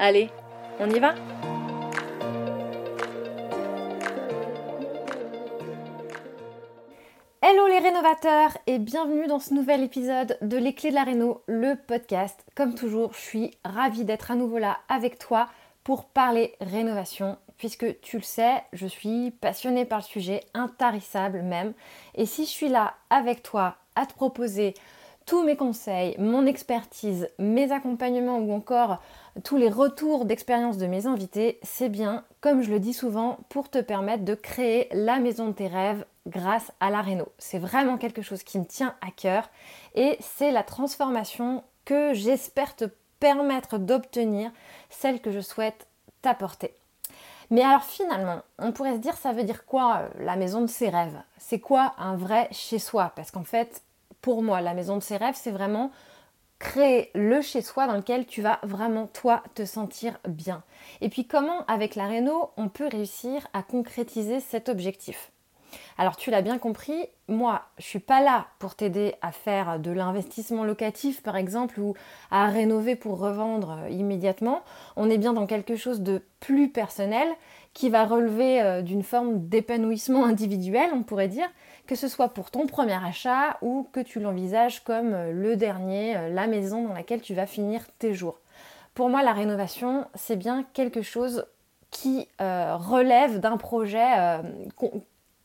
Allez, on y va Hello les rénovateurs et bienvenue dans ce nouvel épisode de Les Clés de la Réno, le podcast. Comme toujours, je suis ravie d'être à nouveau là avec toi pour parler rénovation puisque tu le sais, je suis passionnée par le sujet, intarissable même. Et si je suis là avec toi à te proposer tous mes conseils, mon expertise, mes accompagnements ou encore tous les retours d'expérience de mes invités, c'est bien, comme je le dis souvent, pour te permettre de créer la maison de tes rêves grâce à la réno. C'est vraiment quelque chose qui me tient à cœur et c'est la transformation que j'espère te permettre d'obtenir, celle que je souhaite t'apporter. Mais alors finalement, on pourrait se dire ça veut dire quoi euh, la maison de ses rêves? C'est quoi un vrai chez soi? Parce qu'en fait, pour moi, la maison de ses rêves, c'est vraiment créer le chez soi dans lequel tu vas vraiment toi te sentir bien. Et puis comment avec la réno on peut réussir à concrétiser cet objectif? Alors tu l'as bien compris, moi je suis pas là pour t'aider à faire de l'investissement locatif par exemple ou à rénover pour revendre euh, immédiatement. On est bien dans quelque chose de plus personnel qui va relever euh, d'une forme d'épanouissement individuel, on pourrait dire, que ce soit pour ton premier achat ou que tu l'envisages comme euh, le dernier, euh, la maison dans laquelle tu vas finir tes jours. Pour moi, la rénovation, c'est bien quelque chose qui relève d'un projet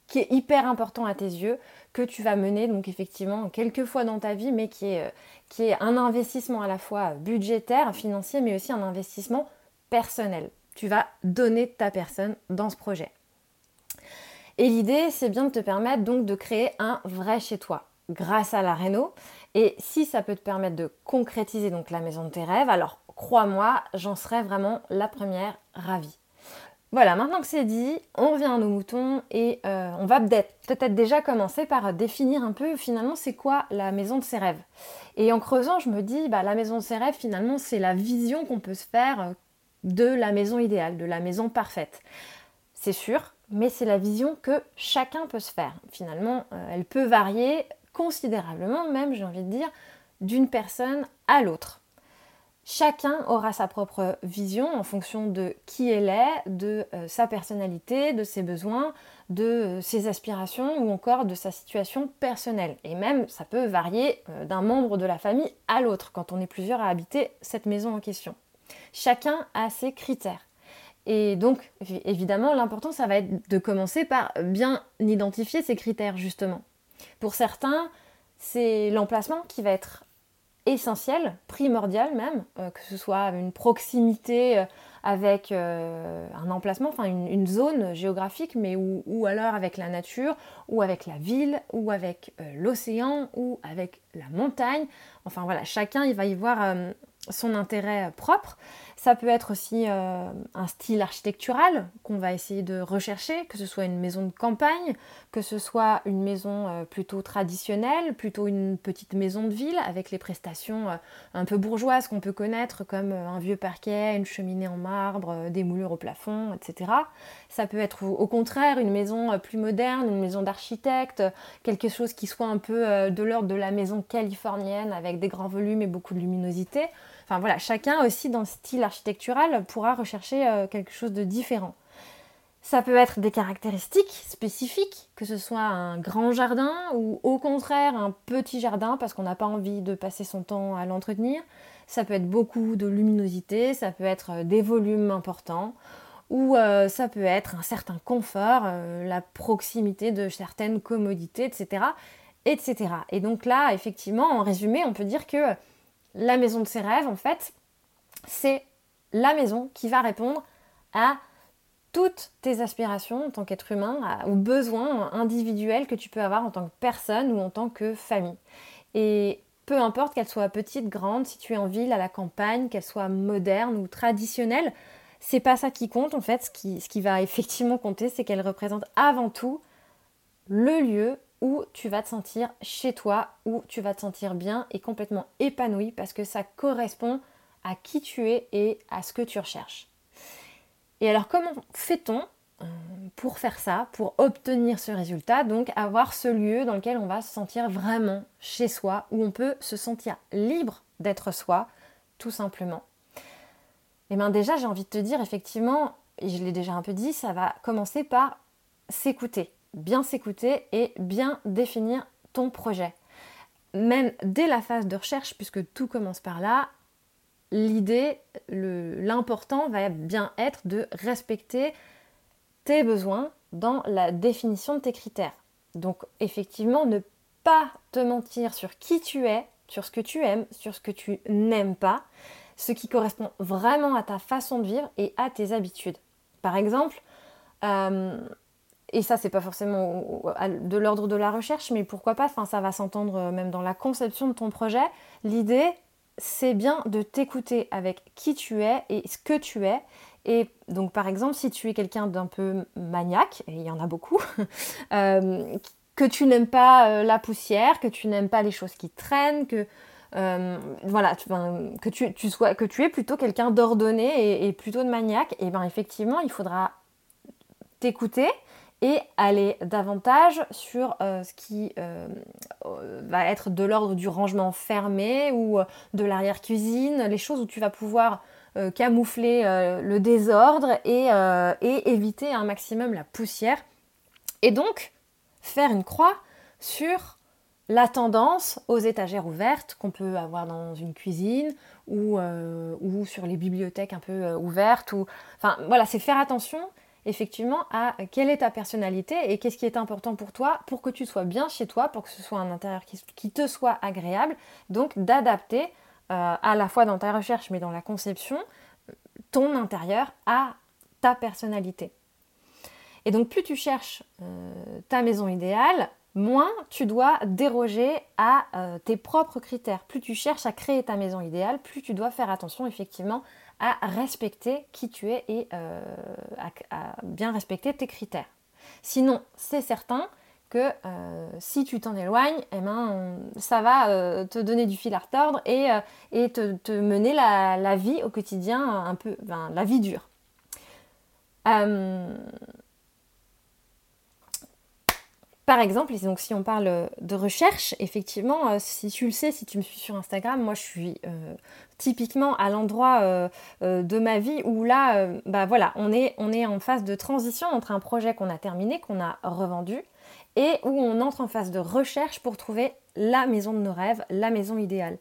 qui est hyper important à tes yeux, que tu vas mener donc effectivement quelques fois dans ta vie, mais qui est un investissement à la fois budgétaire, financier, mais aussi un investissement personnel. Tu vas donner ta personne dans ce projet. Et l'idée, c'est bien de te permettre donc de créer un vrai chez toi grâce à la réno. Et si ça peut te permettre de concrétiser donc la maison de tes rêves, alors crois-moi, j'en serais vraiment la première ravie. Voilà, maintenant que c'est dit, on revient à nos moutons et euh, on va peut-être déjà commencer par définir un peu finalement c'est quoi la maison de ses rêves. Et en creusant, je me dis, bah, la maison de ses rêves finalement c'est la vision qu'on peut se faire euh, de la maison idéale, de la maison parfaite. C'est sûr, mais c'est la vision que chacun peut se faire. Finalement, euh, elle peut varier considérablement, même j'ai envie de dire, d'une personne à l'autre. Chacun aura sa propre vision en fonction de qui elle est, de euh, sa personnalité, de ses besoins, de euh, ses aspirations ou encore de sa situation personnelle. Et même, ça peut varier d'un membre de la famille à l'autre quand on est plusieurs à habiter cette maison en question. Chacun a ses critères. Et donc, évidemment, l'important, ça va être de commencer par bien identifier ces critères, justement. Pour certains, c'est l'emplacement qui va être essentiel, primordial même, euh, que ce soit une proximité euh, avec euh, un emplacement, enfin une, zone géographique, mais ou, ou, alors avec la nature, ou avec la ville, ou avec l'océan, ou avec la montagne. Enfin voilà, chacun il va y voir son intérêt propre. Ça peut être aussi euh, un style architectural qu'on va essayer de rechercher, que ce soit une maison de campagne, que ce soit une maison euh, plutôt traditionnelle, plutôt une petite maison de ville avec les prestations euh, un peu bourgeoises qu'on peut connaître comme un vieux parquet, une cheminée en marbre, des moulures au plafond, etc. Ça peut être au contraire une maison plus moderne, une maison d'architecte, quelque chose qui soit un peu de l'ordre de la maison californienne avec des grands volumes et beaucoup de luminosité. Voilà, chacun aussi dans le style architectural pourra rechercher euh, quelque chose de différent. Ça peut être des caractéristiques spécifiques, que ce soit un grand jardin ou au contraire un petit jardin parce qu'on n'a pas envie de passer son temps à l'entretenir. ça peut être beaucoup de luminosité, ça peut être des volumes importants, ou ça peut être un certain confort, la proximité de certaines commodités, etc., etc. Et donc là, effectivement, en résumé, on peut dire que la maison de ses rêves, en fait, c'est la maison qui va répondre à toutes tes aspirations en tant qu'être humain, aux besoins individuels que tu peux avoir en tant que personne ou en tant que famille. Et peu importe qu'elle soit petite, grande, si tu es en ville, à la campagne, qu'elle soit moderne ou traditionnelle, c'est pas ça qui compte en fait. Ce qui va effectivement compter, c'est qu'elle représente avant tout le lieu où tu vas te sentir chez toi, où tu vas te sentir bien et complètement épanoui parce que ça correspond à qui tu es et à ce que tu recherches. Et alors comment fait-on euh, pour faire ça, pour obtenir ce résultat, donc avoir ce lieu dans lequel on va se sentir vraiment chez soi, où on peut se sentir libre d'être soi, tout simplement. Et eh bien déjà, j'ai envie de te dire, effectivement, et je l'ai déjà un peu dit, ça va commencer par s'écouter, bien s'écouter et bien définir ton projet. Même dès la phase de recherche, puisque tout commence par là, l'idée, l'important va bien être de respecter tes besoins dans la définition de tes critères. Donc effectivement, ne pas te mentir sur qui tu es, sur ce que tu aimes, sur ce que tu n'aimes pas, ce qui correspond vraiment à ta façon de vivre et à tes habitudes. Par exemple, euh, et ça c'est pas forcément de l'ordre de la recherche, mais pourquoi pas, ça va s'entendre même dans la conception de ton projet, l'idée c'est bien de t'écouter avec qui tu es et ce que tu es. Et donc par exemple, si tu es quelqu'un d'un peu maniaque, et il y en a beaucoup, euh, que tu n'aimes pas euh, la poussière, que tu n'aimes pas les choses qui traînent, que euh, voilà, que tu, sois, que tu es plutôt quelqu'un d'ordonné et, plutôt de maniaque, et bien effectivement, il faudra t'écouter et aller davantage sur euh, ce qui euh, va être de l'ordre du rangement fermé ou euh, de l'arrière-cuisine, les choses où tu vas pouvoir camoufler le désordre et, et, éviter un maximum la poussière. Et donc, faire une croix sur la tendance aux étagères ouvertes qu'on peut avoir dans une cuisine ou, ou sur les bibliothèques un peu ouvertes. Ou... Enfin voilà, c'est faire attention effectivement à quelle est ta personnalité et qu'est-ce qui est important pour toi pour que tu sois bien chez toi, pour que ce soit un intérieur qui, te soit agréable. Donc d'adapter euh, à la fois dans ta recherche mais dans la conception ton intérieur à ta personnalité. Et donc plus tu cherches euh, ta maison idéale, moins tu dois déroger à euh, tes propres critères. Plus tu cherches à créer ta maison idéale, plus tu dois faire attention effectivement à respecter qui tu es et euh, à, bien respecter tes critères. Sinon, c'est certain que euh, si tu t'en éloignes, eh ben, ça va euh, te donner du fil à retordre et, et te, mener la, vie au quotidien un peu, la vie dure. Par exemple, donc si on parle de recherche, effectivement, euh, si tu le sais, si tu me suis sur Instagram, moi je suis euh, typiquement à l'endroit euh, de ma vie où là, bah voilà, on est, on est en phase de transition entre un projet qu'on a terminé, qu'on a revendu, et où on entre en phase de recherche pour trouver la maison de nos rêves, la maison idéale.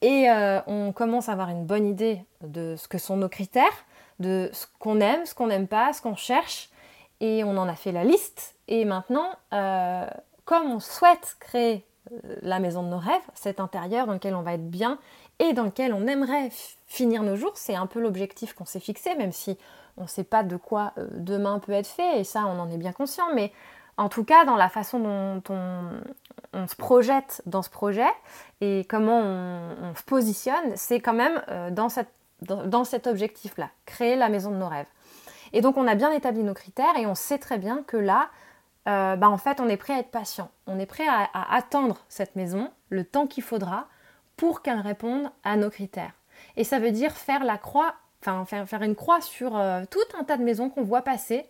Et on commence à avoir une bonne idée de ce que sont nos critères, de ce qu'on aime, ce qu'on n'aime pas, ce qu'on cherche, et on en a fait la liste. Et maintenant, euh, comme on souhaite créer euh, la maison de nos rêves, cet intérieur dans lequel on va être bien et dans lequel on aimerait finir nos jours, c'est un peu l'objectif qu'on s'est fixé, même si on ne sait pas de quoi euh, demain peut être fait, et ça on en est bien conscient, mais en tout cas dans la façon dont on, se projette dans ce projet et comment on, se positionne, c'est quand même dans, cet objectif-là, créer la maison de nos rêves. Et donc on a bien établi nos critères et on sait très bien que là, euh, bah, en fait, on est prêt à être patient. On est prêt à, attendre cette maison le temps qu'il faudra pour qu'elle réponde à nos critères. Et ça veut dire faire la croix, enfin faire, une croix sur euh, tout un tas de maisons qu'on voit passer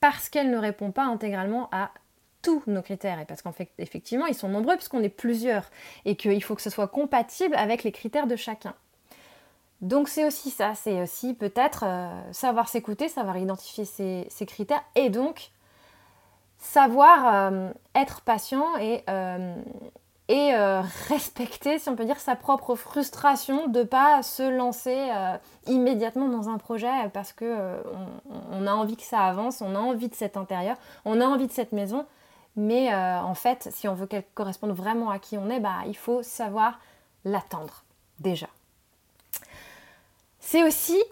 parce qu'elles ne répondent pas intégralement à tous nos critères et parce qu'en fait effectivement ils sont nombreux puisqu'on est plusieurs et qu'il faut que ce soit compatible avec les critères de chacun. Donc c'est aussi ça, c'est aussi peut-être euh, savoir s'écouter, savoir identifier ses, critères et donc savoir euh, être patient et, euh, et euh, respecter, si on peut dire, sa propre frustration de ne pas se lancer immédiatement dans un projet parce euh, on, a envie que ça avance, on a envie de cet intérieur, on a envie de cette maison. Mais en fait, si on veut qu'elle corresponde vraiment à qui on est, bah, il faut savoir l'attendre déjà. C'est aussi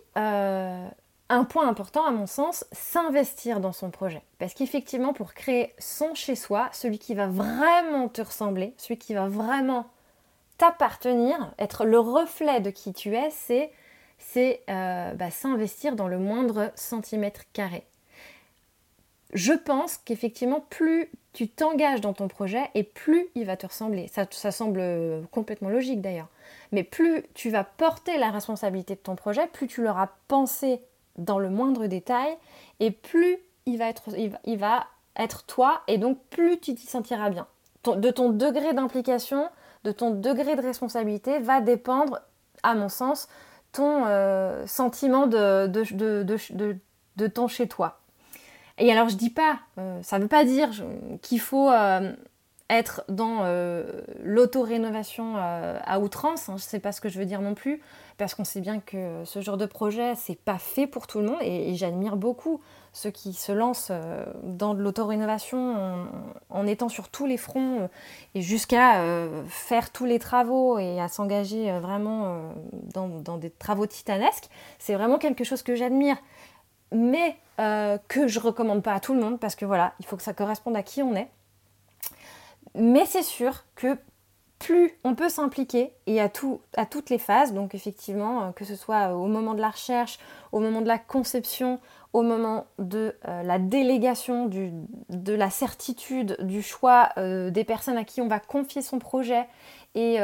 un point important à mon sens, s'investir dans son projet. Parce qu'effectivement, pour créer son chez-soi, celui qui va vraiment te ressembler, celui qui va vraiment t'appartenir, être le reflet de qui tu es, c'est euh, bah, s'investir dans le moindre centimètre carré. Je pense qu'effectivement, plus tu t'engages dans ton projet et plus il va te ressembler. Ça semble complètement logique d'ailleurs. Mais plus tu vas porter la responsabilité de ton projet, plus tu l'auras pensé dans le moindre détail, et plus il va être, il va, être toi, et donc plus tu t'y sentiras bien. de ton degré d'implication, de ton degré de responsabilité va dépendre, à mon sens, ton euh, sentiment de, de, ton chez toi. Et alors je dis pas, euh, ça veut pas dire qu'il faut euh, être dans l'auto-rénovation à outrance, hein, sais pas ce que je veux dire non plus parce qu'on sait bien que ce genre de projet, c'est pas fait pour tout le monde et, j'admire beaucoup ceux qui se lancent euh, dans de l'auto-rénovation en, étant sur tous les fronts euh, et jusqu'à euh, faire tous les travaux et à s'engager vraiment dans, des travaux titanesques. C'est vraiment quelque chose que j'admire, mais que je recommande pas à tout le monde parce que voilà, il faut que ça corresponde à qui on est. Mais c'est sûr que plus on peut s'impliquer et à, tout, à toutes les phases, donc effectivement, euh, que ce soit au moment de la recherche, au moment de la conception, au moment de euh, la délégation, de la certitude, du choix euh, des personnes à qui on va confier son projet et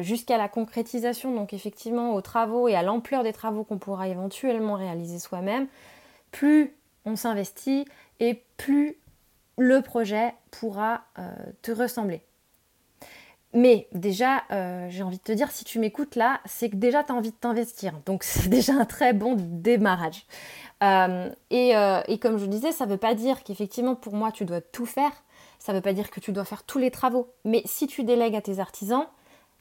jusqu'à la concrétisation, donc effectivement aux travaux et à l'ampleur des travaux qu'on pourra éventuellement réaliser soi-même, plus on s'investit et plus le projet pourra te ressembler. Mais déjà, euh, j'ai envie de te dire, si tu m'écoutes là, c'est que déjà tu as envie de t'investir. Donc c'est déjà un très bon démarrage. Euh, euh, et, comme je disais, ça ne veut pas dire qu'effectivement pour moi tu dois tout faire. Ça ne veut pas dire que tu dois faire tous les travaux. Mais si tu délègues à tes artisans,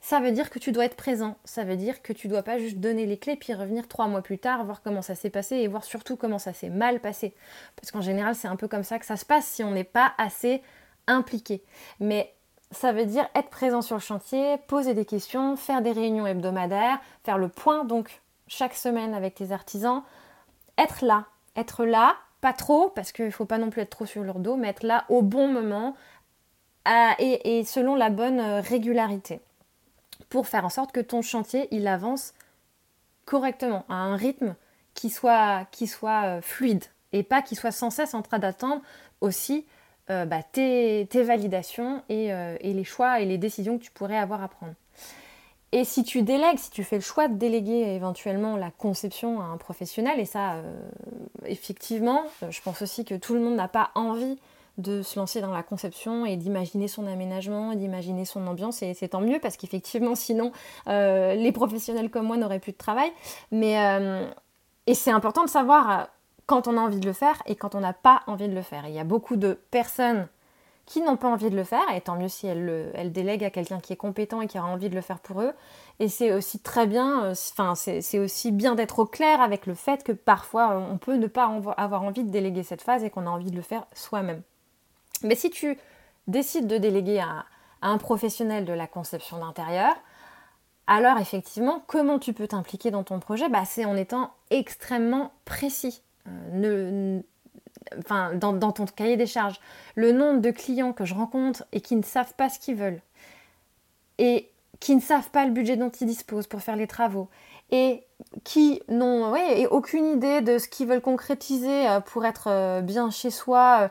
ça veut dire que tu dois être présent. Ça veut dire que tu dois pas juste donner les clés puis revenir trois mois plus tard, voir comment ça s'est passé et voir surtout comment ça s'est mal passé. Parce qu'en général, c'est un peu comme ça que ça se passe si on n'est pas assez impliqué. Mais ça veut dire être présent sur le chantier, poser des questions, faire des réunions hebdomadaires, faire le point donc chaque semaine avec tes artisans, être là, être là, pas trop parce qu'il ne faut pas non plus être trop sur leur dos, mais être là au bon moment et, selon la bonne euh, régularité pour faire en sorte que ton chantier il avance correctement à un rythme qui soit, qui soit euh, fluide et pas qu'il soit sans cesse en train d'attendre aussi euh, bah, tes, validations euh, et, les choix et les décisions que tu pourrais avoir à prendre. Et si tu délègues, si tu fais le choix de déléguer éventuellement la conception à un professionnel, et ça, effectivement, je pense aussi que tout le monde n'a pas envie de se lancer dans la conception et d'imaginer son aménagement, d'imaginer son ambiance, et c'est tant mieux parce qu'effectivement, sinon, les professionnels comme moi n'auraient plus de travail. Mais, et c'est important de savoir quand on a envie de le faire et quand on n'a pas envie de le faire. il y a beaucoup de personnes qui n'ont pas envie de le faire, et tant mieux si elles, le, délèguent à quelqu'un qui est compétent et qui aura envie de le faire pour eux. Et c'est aussi très bien, euh, enfin c'est aussi bien d'être au clair avec le fait que parfois euh, on peut ne pas avoir envie de déléguer cette phase et qu'on a envie de le faire soi-même. Mais si tu décides de déléguer à, un professionnel de la conception d'intérieur, alors effectivement, comment tu peux t'impliquer dans ton projet? Bah, C'est en étant extrêmement précis. Euh, dans, ton cahier des charges, le nombre de clients que je rencontre et qui ne savent pas ce qu'ils veulent, et qui ne savent pas le budget dont ils disposent pour faire les travaux, et qui n'ont aucune idée de ce qu'ils veulent concrétiser euh, pour être euh, bien chez soi.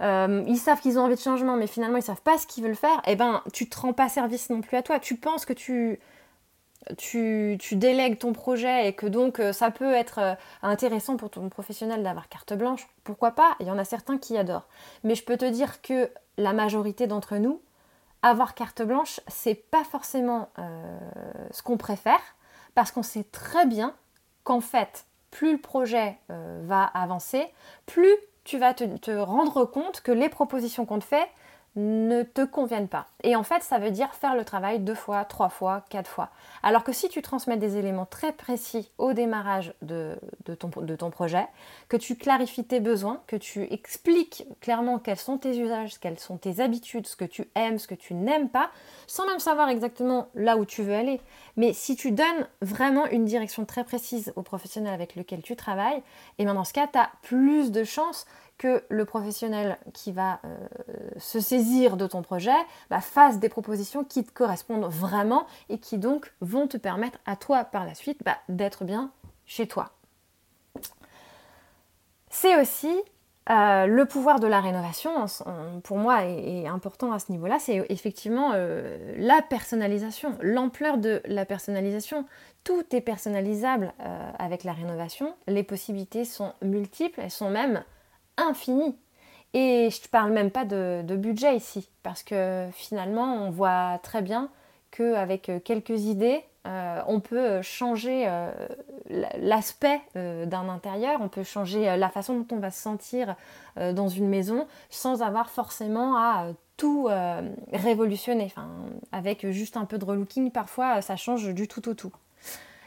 Ils savent qu'ils ont envie de changement, mais finalement ils savent pas ce qu'ils veulent faire. Eh ben, tu te rends pas service non plus à toi. Tu penses que tu tu, délègues ton projet et que donc euh, ça peut être euh, intéressant pour ton professionnel d'avoir carte blanche, pourquoi pas? Il y en a certains qui adorent. Mais je peux te dire que la majorité d'entre nous, avoir carte blanche, c'est pas forcément euh, ce qu'on préfère parce qu'on sait très bien qu'en fait, plus le projet va avancer, plus tu vas te, rendre compte que les propositions qu'on te fait ne te conviennent pas. Et en fait, ça veut dire faire le travail deux fois, trois fois, quatre fois. Alors que si tu transmets des éléments très précis au démarrage de, ton, ton, projet, que tu clarifies tes besoins, que tu expliques clairement quels sont tes usages, quelles sont tes habitudes, ce que tu aimes, ce que tu n'aimes pas, sans même savoir exactement là où tu veux aller. Mais si tu donnes vraiment une direction très précise au professionnel avec lequel tu travailles, et bien dans ce cas, tu as plus de chances le professionnel qui va euh, se saisir de ton projet bah, fasse des propositions qui te correspondent vraiment et qui donc vont te permettre à toi par la suite bah, d'être bien chez toi. C'est aussi euh, le pouvoir de la rénovation, pour moi, est, important à ce niveau-là, c'est effectivement euh, la personnalisation, l'ampleur de la personnalisation. Tout est personnalisable avec la rénovation, les possibilités sont multiples, elles sont même infini. Et je ne parle même pas de, budget ici, parce que finalement, on voit très bien qu'avec euh, quelques idées, euh, on peut changer euh, l'aspect d'un intérieur, on peut changer la façon dont on va se sentir dans une maison sans avoir forcément à tout révolutionner. Enfin, avec juste un peu de relooking, parfois, ça change du tout au tout.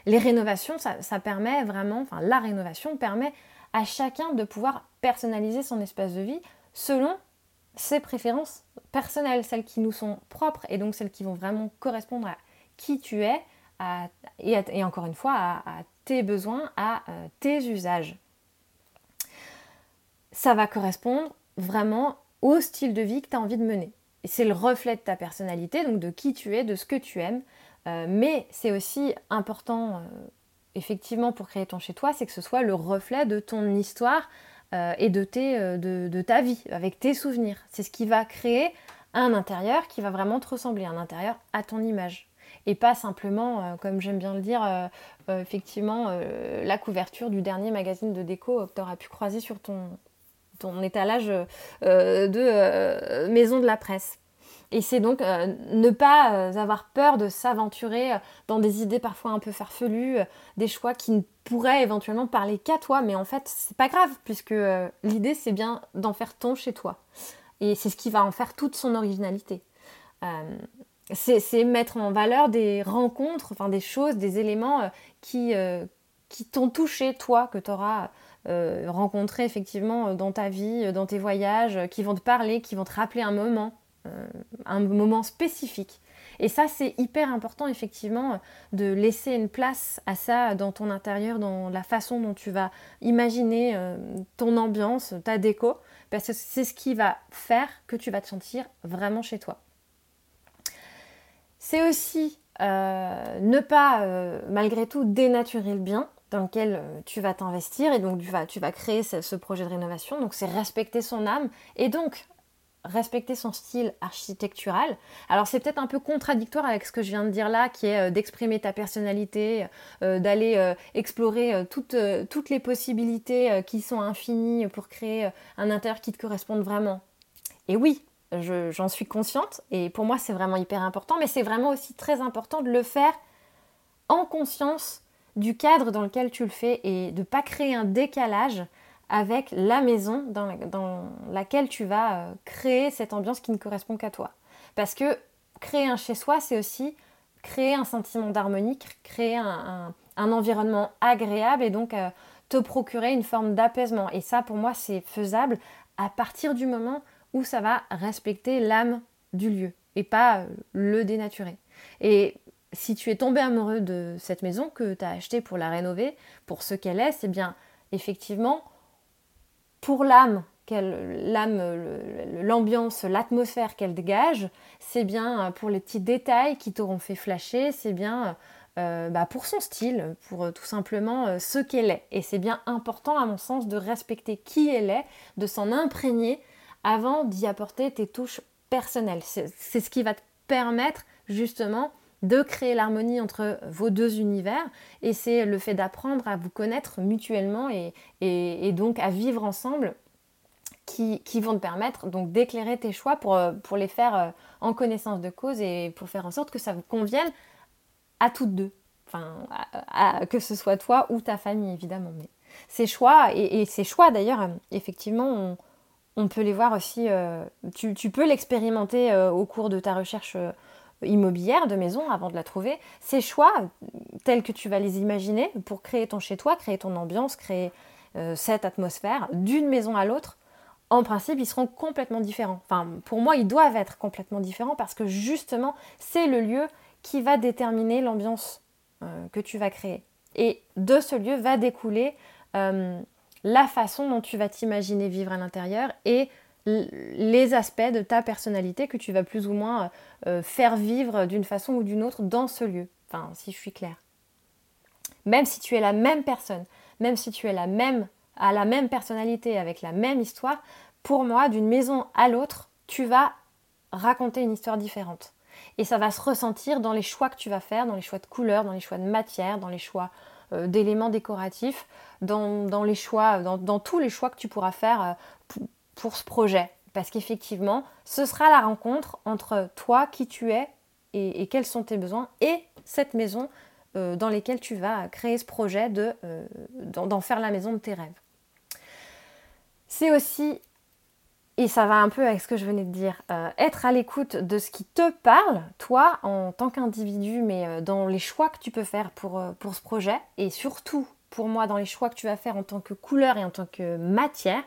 Les rénovations, ça, ça permet vraiment, enfin la rénovation permet à chacun de pouvoir personnaliser son espace de vie selon ses préférences personnelles, celles qui nous sont propres et donc celles qui vont vraiment correspondre à qui tu es et, encore une fois à, tes besoins, à euh, tes usages. Ça va correspondre vraiment au style de vie que tu as envie de mener. Et c'est le reflet de ta personnalité, donc de qui tu es, de ce que tu aimes. Euh, mais c'est aussi important euh, effectivement pour créer ton chez toi, c'est que ce soit le reflet de ton histoire euh, et de, tes, euh, de, ta vie, avec tes souvenirs. C'est ce qui va créer un intérieur qui va vraiment te ressembler, un intérieur à ton image. Et pas simplement, euh, comme j'aime bien le dire, effectivement, la couverture du dernier magazine de déco que tu auras pu croiser sur ton, ton étalage de maison de la presse. Et c'est donc euh, ne pas euh, avoir peur de s'aventurer euh, dans des idées parfois un peu farfelues, des choix qui ne pourraient éventuellement parler qu'à toi, mais en fait c'est pas grave puisque l'idée c'est bien d'en faire ton chez toi. Et c'est ce qui va en faire toute son originalité. c'est mettre en valeur des rencontres, enfin des choses, des éléments qui, qui t'ont touché toi, que tu auras rencontré effectivement dans ta vie, dans tes voyages, qui vont te parler, qui vont te rappeler un moment un moment spécifique. Et ça, c'est hyper important, effectivement, de laisser une place à ça dans ton intérieur, dans la façon dont tu vas imaginer euh, ton ambiance, ta déco, parce que c'est ce qui va faire que tu vas te sentir vraiment chez toi. C'est aussi euh, ne pas, malgré tout, dénaturer le bien dans lequel tu vas t'investir et donc tu vas, créer ce projet de rénovation. Donc c'est respecter son âme et donc respecter son style architectural. Alors c'est peut-être un peu contradictoire avec ce que je viens de dire là, qui est euh, d'exprimer ta personnalité, euh, d'aller euh, explorer toutes, toutes les possibilités qui sont infinies pour créer un intérieur qui te corresponde vraiment. Et oui, j'en suis consciente, et pour moi c'est vraiment hyper important, mais c'est vraiment aussi très important de le faire en conscience du cadre dans lequel tu le fais et de ne pas créer un décalage avec la maison dans, laquelle tu vas euh, créer cette ambiance qui ne correspond qu'à toi. Parce que créer un chez-soi, c'est aussi créer un sentiment d'harmonie, créer un, environnement agréable et donc euh, te procurer une forme d'apaisement. Et ça, pour moi, c'est faisable à partir du moment où ça va respecter l'âme du lieu et pas euh, le dénaturer. Et si tu es tombé amoureux de cette maison que tu as achetée pour la rénover, pour ce qu'elle est, c'est bien effectivement pour l'âme, l'âme, l'ambiance, l'atmosphère qu'elle dégage, c'est bien euh, pour les petits détails qui t'auront fait flasher, c'est bien euh, bah, pour son style, pour euh, tout simplement ce qu'elle est. Et c'est bien important à mon sens de respecter qui elle est, de s'en imprégner avant d'y apporter tes touches personnelles. C'est ce qui va te permettre justement de créer l'harmonie entre vos deux univers et c'est le fait d'apprendre à vous connaître mutuellement et, donc à vivre ensemble qui, vont te permettre donc d'éclairer tes choix pour, euh, les faire euh, en connaissance de cause et pour faire en sorte que ça vous convienne à toutes deux. Enfin, que ce soit toi ou ta famille évidemment. Ces choix, et, ces choix d'ailleurs, effectivement, on peut les voir aussi, tu, peux l'expérimenter au cours de ta recherche immobilière de maison avant de la trouver. Ces choix, tels que tu vas les imaginer pour créer ton chez-toi, créer ton ambiance, créer cette atmosphère d'une maison à l'autre, en principe, ils seront complètement différents. Enfin, pour moi, ils doivent être complètement différents parce que justement, c'est le lieu qui va déterminer l'ambiance euh, que tu vas créer. Et de ce lieu va découler euh, la façon dont tu vas t'imaginer vivre à l'intérieur et les aspects de ta personnalité que tu vas plus ou moins euh, faire vivre d'une façon ou d'une autre dans ce lieu. Enfin, si je suis claire. Même si tu es la même personne, même si tu es la même à la même personnalité, avec la même histoire, pour moi, d'une maison à l'autre, tu vas raconter une histoire différente. Et ça va se ressentir dans les choix que tu vas faire, dans les choix de couleurs, dans les choix de matière, dans les choix euh, d'éléments décoratifs, dans, les choix, dans, tous les choix que tu pourras faire euh, pour, ce projet. Parce qu'effectivement, ce sera la rencontre entre toi, qui tu es et, quels sont tes besoins, et cette maison euh, dans laquelle tu vas créer ce projet de, d'en faire la maison de tes rêves. C'est aussi, et ça va un peu avec ce que je venais de dire, euh, être à l'écoute de ce qui te parle, toi, en tant qu'individu, mais euh, dans les choix que tu peux faire euh, pour ce projet, et surtout pour moi dans les choix que tu vas faire en tant que couleur et en tant que matière.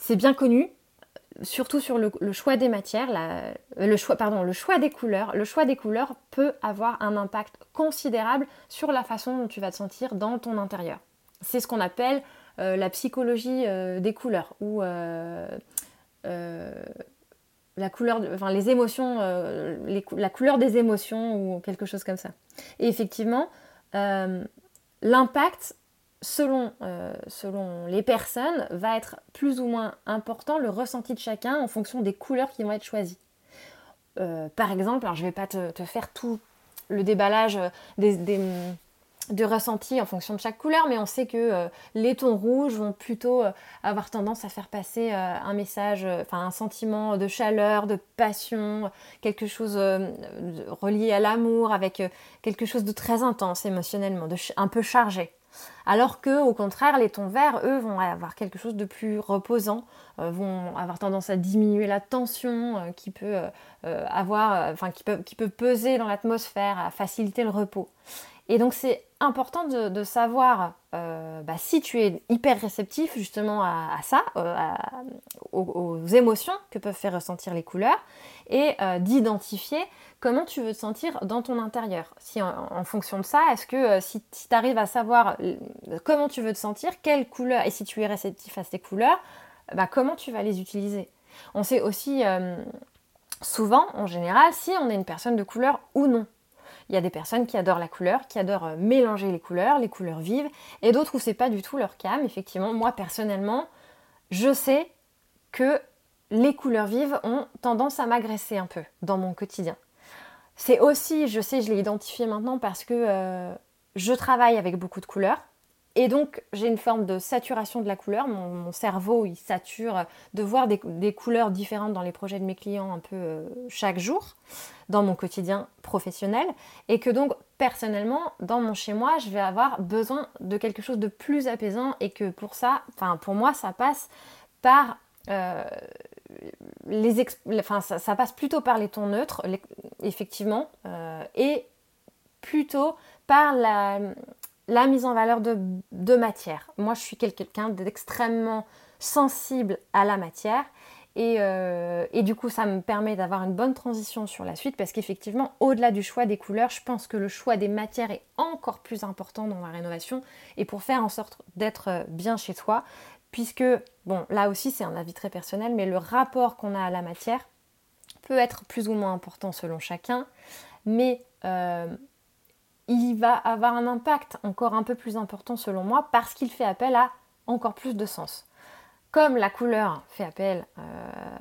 C'est bien connu, surtout sur le, choix des matières, le, choix, pardon, le choix des couleurs. Le choix des couleurs peut avoir un impact considérable sur la façon dont tu vas te sentir dans ton intérieur. C'est ce qu'on appelle euh, la psychologie euh, des couleurs ou euh, la couleur, enfin les émotions, la couleur des émotions ou quelque chose comme ça. Et effectivement, l'impact selon, selon les personnes va être plus ou moins important, le ressenti de chacun en fonction des couleurs qui vont être choisies. par exemple, je ne vais pas te, faire tout le déballage des, de ressenti en fonction de chaque couleur, mais on sait que euh, les tons rouges vont plutôt euh, avoir tendance à faire passer euh, un message, enfin un sentiment de chaleur, de passion, quelque chose relié à l'amour, avec quelque chose de très intense émotionnellement, de un peu chargé. Alors que, au contraire, les tons verts, eux, vont avoir quelque chose de plus reposant, vont avoir tendance à diminuer la tension qui peut peser dans l'atmosphère, à faciliter le repos. Et donc c'est important de, savoir euh, bah, si tu es hyper réceptif justement à, ça, euh, aux, émotions que peuvent faire ressentir les couleurs, et euh, d'identifier comment tu veux te sentir dans ton intérieur. Si en, fonction de ça, est-ce que si, tu arrives à savoir comment tu veux te sentir, quelles couleurs, et si tu es réceptif à ces couleurs, bah, comment tu vas les utiliser? On sait aussi souvent, en général, si on est une personne de couleur ou non. Il y a des personnes qui adorent la couleur, qui adorent euh, mélanger les couleurs, les couleurs vives, et d'autres où c'est pas du tout leur cam. Effectivement, moi personnellement, je sais que les couleurs vives ont tendance à m'agresser un peu dans mon quotidien. C'est aussi, je sais, je l'ai identifié maintenant parce que euh, je travaille avec beaucoup de couleurs. Et donc, j'ai une forme de saturation de la couleur. Mon, cerveau, il sature de voir des, couleurs différentes dans les projets de mes clients un peu euh, chaque jour, dans mon quotidien professionnel. Et que donc, personnellement, dans mon chez-moi, je vais avoir besoin de quelque chose de plus apaisant. Et que pour ça, enfin, pour moi, ça passe par. Euh, les enfin, ça, passe plutôt par les tons neutres, effectivement, euh, et plutôt par la, la mise en valeur de, matière. Moi, je suis quelqu'un d'extrêmement sensible à la matière. Euh, et, du coup, ça me permet d'avoir une bonne transition sur la suite parce qu'effectivement, au-delà du choix des couleurs, je pense que le choix des matières est encore plus important dans la rénovation et pour faire en sorte d'être euh, bien chez toi, puisque, bon, là aussi, c'est un avis très personnel, mais le rapport qu'on a à la matière peut être plus ou moins important selon chacun, mais euh, il va avoir un impact encore un peu plus important selon moi parce qu'il fait appel à encore plus de sens. Comme la couleur fait appel euh,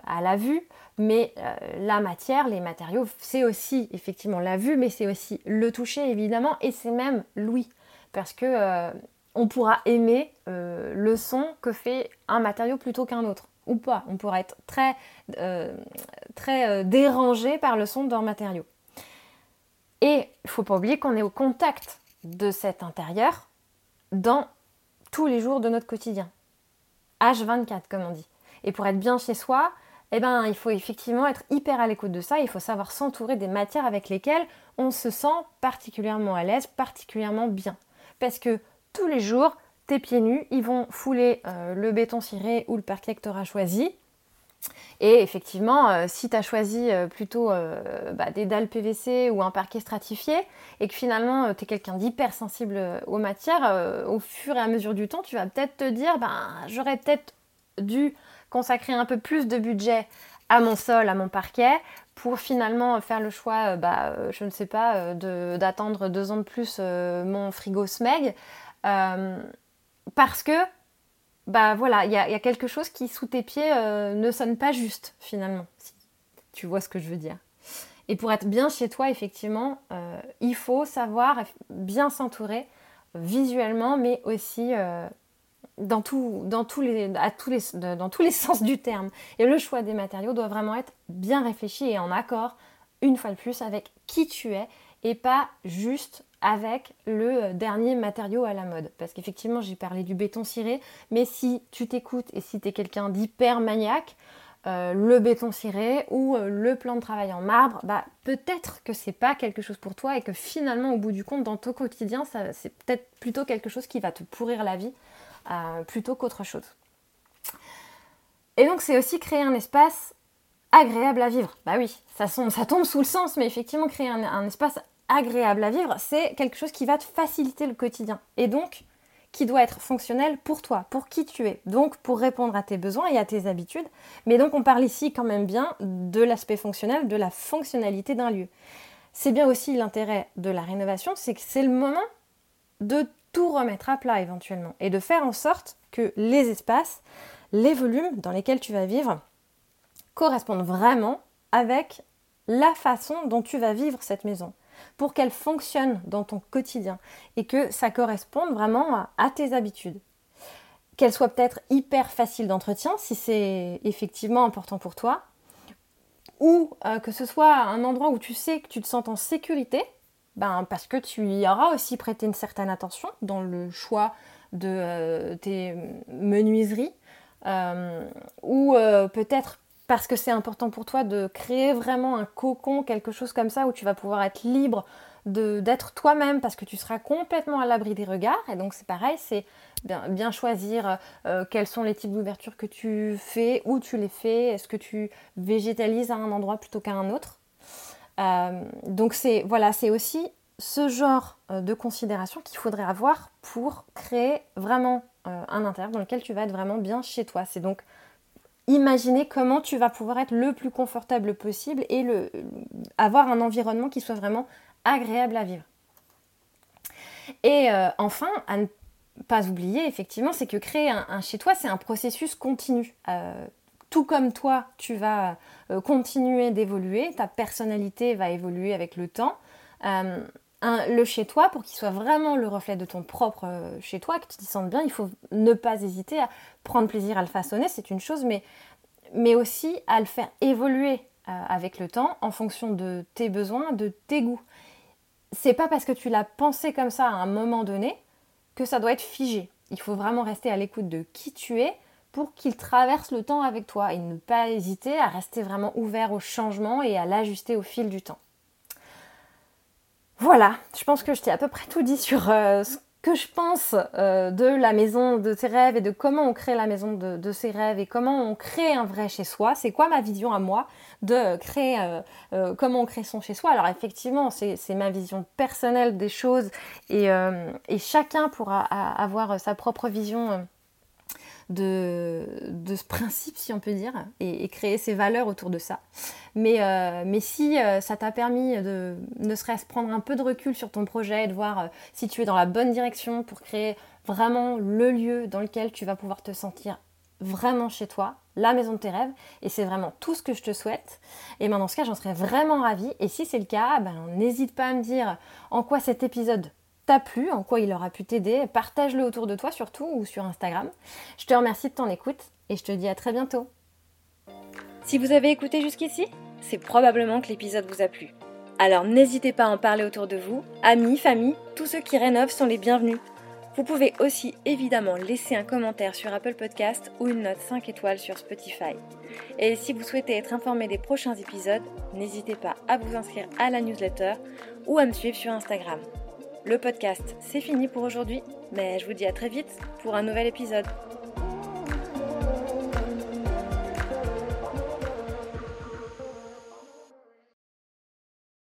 à la vue, mais euh, la matière, les matériaux, c'est aussi effectivement la vue, mais c'est aussi le toucher évidemment, et c'est même l'ouïe, parce que euh, on pourra aimer le son que fait un matériau plutôt qu'un autre, ou pas. On pourra être très, très dérangé par le son d'un matériau. Et il faut pas oublier qu'on est au contact de cet intérieur dans tous les jours de notre quotidien. H24 comme on dit. Et pour être bien chez soi, eh ben, il faut effectivement être hyper à l'écoute de ça. Il faut savoir s'entourer des matières avec lesquelles on se sent particulièrement à l'aise, particulièrement bien. Parce que tous les jours, tes pieds nus, ils vont fouler euh, le béton ciré ou le parquet que tu auras choisi. Et effectivement, euh, si tu as choisi euh, plutôt bah, des dalles PVC ou un parquet stratifié et que finalement tu es quelqu'un d'hyper sensible aux matières, au fur et à mesure du temps, tu vas peut-être te dire ben, j'aurais peut-être dû consacrer un peu plus de budget à mon sol, à mon parquet, pour finalement faire le choix, bah, je ne sais pas, d'attendre deux ans de plus mon frigo SMEG. parce que bah voilà, il y, a quelque chose qui sous tes pieds euh, ne sonne pas juste finalement. Si tu vois ce que je veux dire. Et pour être bien chez toi, effectivement, euh, il faut savoir bien s'entourer visuellement, mais aussi euh, tous les, dans tous les sens du terme. Et le choix des matériaux doit vraiment être bien réfléchi et en accord, une fois de plus, avec qui tu es et pas juste avec le euh, dernier matériau à la mode. Parce qu'effectivement, j'ai parlé du béton ciré, mais si tu t'écoutes et si tu es quelqu'un d'hyper maniaque, euh, le béton ciré ou euh, le plan de travail en marbre, bah, peut-être que c'est pas quelque chose pour toi et que finalement, au bout du compte, dans ton quotidien, c'est peut-être plutôt quelque chose qui va te pourrir la vie plutôt qu'autre chose. Et donc, c'est aussi créer un espace agréable à vivre. Bah oui, ça, ça tombe sous le sens, mais effectivement, créer un espace agréable à vivre, c'est quelque chose qui va te faciliter le quotidien. Et donc, qui doit être fonctionnel pour toi, pour qui tu es. Donc, pour répondre à tes besoins et à tes habitudes. Mais donc, on parle ici quand même bien de l'aspect fonctionnel, de la fonctionnalité d'un lieu. C'est bien aussi l'intérêt de la rénovation, c'est que c'est le moment de tout remettre à plat éventuellement et de faire en sorte que les espaces, les volumes dans lesquels tu vas vivre correspondent vraiment avec la façon dont tu vas vivre cette maison pour qu'elle fonctionne dans ton quotidien et que ça corresponde vraiment à, tes habitudes. Qu'elle soit peut-être hyper facile d'entretien si c'est effectivement important pour toi, ou euh, que ce soit un endroit où tu sais que tu te sens en sécurité, ben, parce que tu y auras aussi prêté une certaine attention dans le choix de euh, tes menuiseries, euh, ou peut-être parce que c'est important pour toi de créer vraiment un cocon, quelque chose comme ça où tu vas pouvoir être libre d'être toi-même parce que tu seras complètement à l'abri des regards. Et donc c'est pareil, c'est bien, choisir euh, quels sont les types d'ouvertures que tu fais, où tu les fais, est-ce que tu végétalises à un endroit plutôt qu'à un autre? Euh, donc c'est voilà, c'est aussi ce genre euh, de considération qu'il faudrait avoir pour créer vraiment un intérieur dans lequel tu vas être vraiment bien chez toi. C'est donc imaginer comment tu vas pouvoir être le plus confortable possible et avoir un environnement qui soit vraiment agréable à vivre. Et euh, enfin, à ne pas oublier, effectivement, c'est que créer un, chez toi, c'est un processus continu. Euh, tout comme toi, tu vas euh, continuer d'évoluer, ta personnalité va évoluer avec le temps. Le chez toi, pour qu'il soit vraiment le reflet de ton propre chez toi, que tu t'y sentes bien, il faut ne pas hésiter à prendre plaisir à le façonner, c'est une chose, mais, mais aussi à le faire évoluer avec le temps en fonction de tes besoins, de tes goûts c'est pas parce que tu l'as pensé comme ça à un moment donné que ça doit être figé. Il faut vraiment rester à l'écoute de qui tu es pour qu'il traverse le temps avec toi et ne pas hésiter à rester vraiment ouvert au changement et à l'ajuster au fil du temps. Voilà, je pense que je t'ai à peu près tout dit sur euh, ce que je pense euh, de la maison de tes rêves et de comment on crée la maison de, ses rêves et comment on crée un vrai chez soi. C'est quoi ma vision à moi de créer, euh, comment on crée son chez soi? Alors effectivement, c'est ma vision personnelle des choses et chacun pourra avoir sa propre vision de, ce principe, si on peut dire, et, créer ses valeurs autour de ça. Mais, euh, si euh, ça t'a permis de ne serait-ce prendre un peu de recul sur ton projet, de voir euh, si tu es dans la bonne direction pour créer vraiment le lieu dans lequel tu vas pouvoir te sentir vraiment chez toi, la maison de tes rêves, et c'est vraiment tout ce que je te souhaite. Et ben dans ce cas, j'en serais vraiment ravie. Et si c'est le cas, ben, n'hésite pas à me dire en quoi cet épisode t'a plu, en quoi il aura pu t'aider. Partage-le autour de toi surtout ou sur Instagram. Je te remercie de ton écoute et je te dis à très bientôt. Si vous avez écouté jusqu'ici, c'est probablement que l'épisode vous a plu. Alors n'hésitez pas à en parler autour de vous, amis, famille, tous ceux qui rénovent sont les bienvenus. Vous pouvez aussi évidemment laisser un commentaire sur Apple Podcast ou une note 5 étoiles sur Spotify. Et si vous souhaitez être informé des prochains épisodes, n'hésitez pas à vous inscrire à la newsletter ou à me suivre sur Instagram. Le podcast, c'est fini pour aujourd'hui, mais je vous dis à très vite pour un nouvel épisode.